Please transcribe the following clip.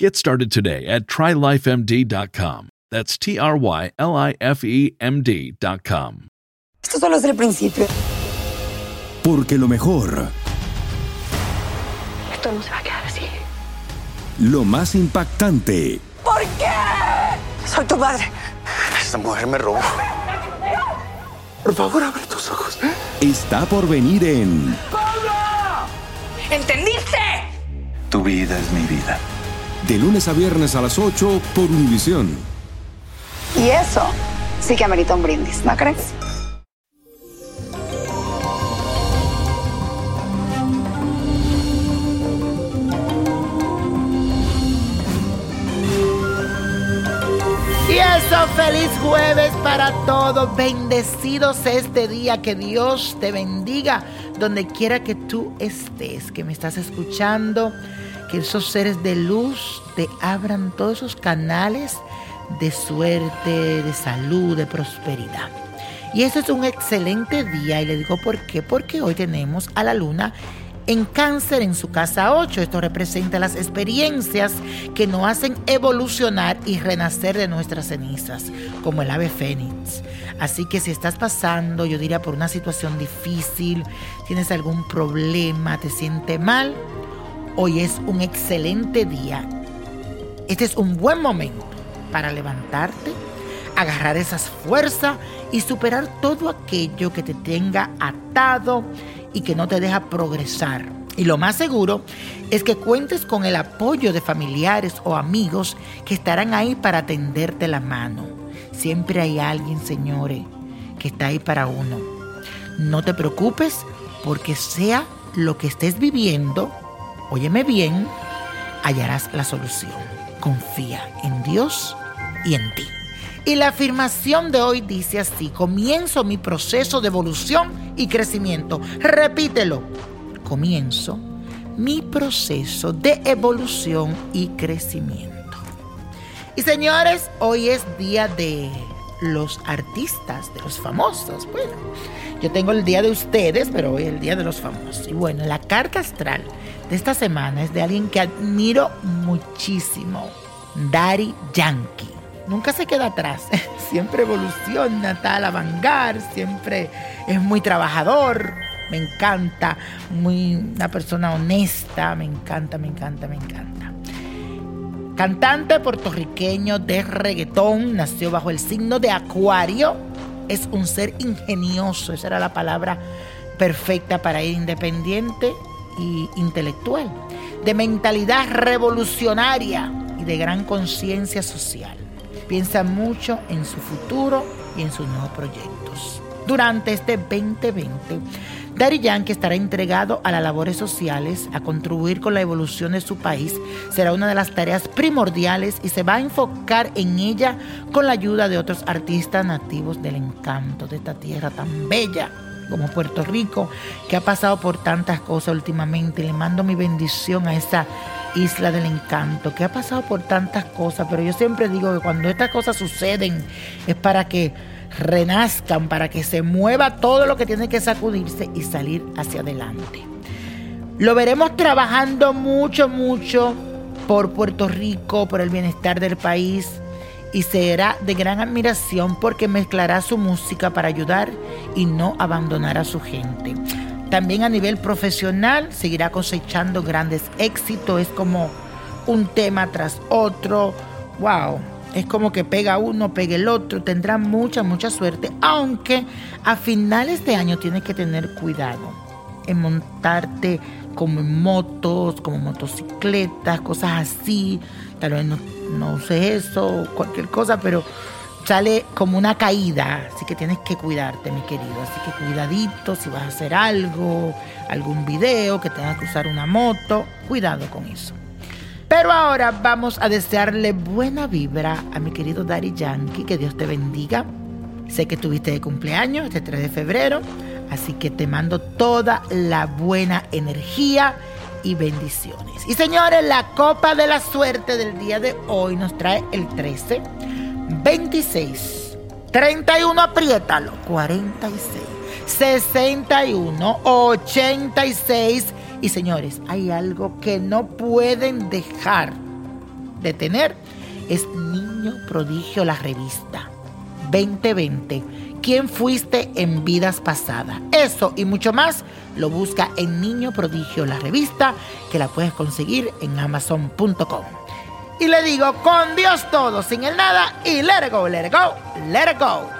Get started today at trylifemd.com. That's T R Y L I F E M D.com. Esto solo es el principio. Porque lo mejor, Esto no se va a quedar así. lo más impactante, ¿Por qué? Soy tu madre. Esta mujer me robó. Por favor, abre tus ojos. está por venir en ¿Entendiste? Tu vida es mi vida. De lunes a viernes a las 8 por Univisión. Y eso sí que amerita un brindis, ¿no crees? Y eso, feliz jueves para todos. Bendecidos este día. Que Dios te bendiga donde quiera que tú estés, que me estás escuchando. Que esos seres de luz te abran todos esos canales de suerte, de salud, de prosperidad. Y este es un excelente día y le digo por qué. Porque hoy tenemos a la luna en cáncer en su casa 8. Esto representa las experiencias que nos hacen evolucionar y renacer de nuestras cenizas, como el ave fénix. Así que si estás pasando, yo diría, por una situación difícil, tienes algún problema, te sientes mal, hoy es un excelente día. Este es un buen momento para levantarte, agarrar esas fuerzas y superar todo aquello que te tenga atado y que no te deja progresar. Y lo más seguro es que cuentes con el apoyo de familiares o amigos que estarán ahí para tenderte la mano. Siempre hay alguien, señores, que está ahí para uno. No te preocupes porque sea lo que estés viviendo, óyeme bien, hallarás la solución. Confía en Dios y en ti. Y la afirmación de hoy dice así, comienzo mi proceso de evolución y crecimiento. Repítelo, comienzo mi proceso de evolución y crecimiento. Y señores, hoy es día de los artistas, de los famosos. Bueno, yo tengo el día de ustedes, pero hoy el día de los famosos. Y bueno, la carta astral de esta semana es de alguien que admiro muchísimo, Daddy Yankee nunca se queda atrás, siempre evoluciona, está a la vanguard, siempre es muy trabajador, me encanta, muy una persona honesta, me encanta, me encanta, me encanta. Cantante puertorriqueño de reggaetón, nació bajo el signo de Acuario, es un ser ingenioso, esa era la palabra perfecta para ir independiente y intelectual, de mentalidad revolucionaria y de gran conciencia social piensa mucho en su futuro y en sus nuevos proyectos. Durante este 2020, Daddy Yankee estará entregado a las labores sociales, a contribuir con la evolución de su país. Será una de las tareas primordiales y se va a enfocar en ella con la ayuda de otros artistas nativos del encanto de esta tierra tan bella como Puerto Rico, que ha pasado por tantas cosas últimamente. Le mando mi bendición a esa isla del encanto, que ha pasado por tantas cosas, pero yo siempre digo que cuando estas cosas suceden es para que renazcan, para que se mueva todo lo que tiene que sacudirse y salir hacia adelante. Lo veremos trabajando mucho, mucho por Puerto Rico, por el bienestar del país y será de gran admiración porque mezclará su música para ayudar y no abandonar a su gente. También a nivel profesional seguirá cosechando grandes éxitos, es como un tema tras otro. ¡Wow! Es como que pega uno, pega el otro, tendrá mucha, mucha suerte, aunque a finales de año tienes que tener cuidado en montarte como en motos, como motocicletas, cosas así. Tal vez no, no sé eso, cualquier cosa, pero sale como una caída, así que tienes que cuidarte, mi querido. Así que cuidadito si vas a hacer algo, algún video, que tengas que usar una moto, cuidado con eso. Pero ahora vamos a desearle buena vibra a mi querido Daddy Yankee, que Dios te bendiga. Sé que tuviste de cumpleaños este 3 de febrero, así que te mando toda la buena energía y bendiciones. Y señores, la copa de la suerte del día de hoy nos trae el 13, 26, 31, apriétalo, 46, 61, 86 y señores, hay algo que no pueden dejar de tener. Es Niño Prodigio, la revista 2020. ¿Quién fuiste en vidas pasadas? Eso y mucho más lo busca en Niño Prodigio, la revista, que la puedes conseguir en amazon.com. Y le digo, con Dios todo, sin el nada, y let it go, let it go, let it go.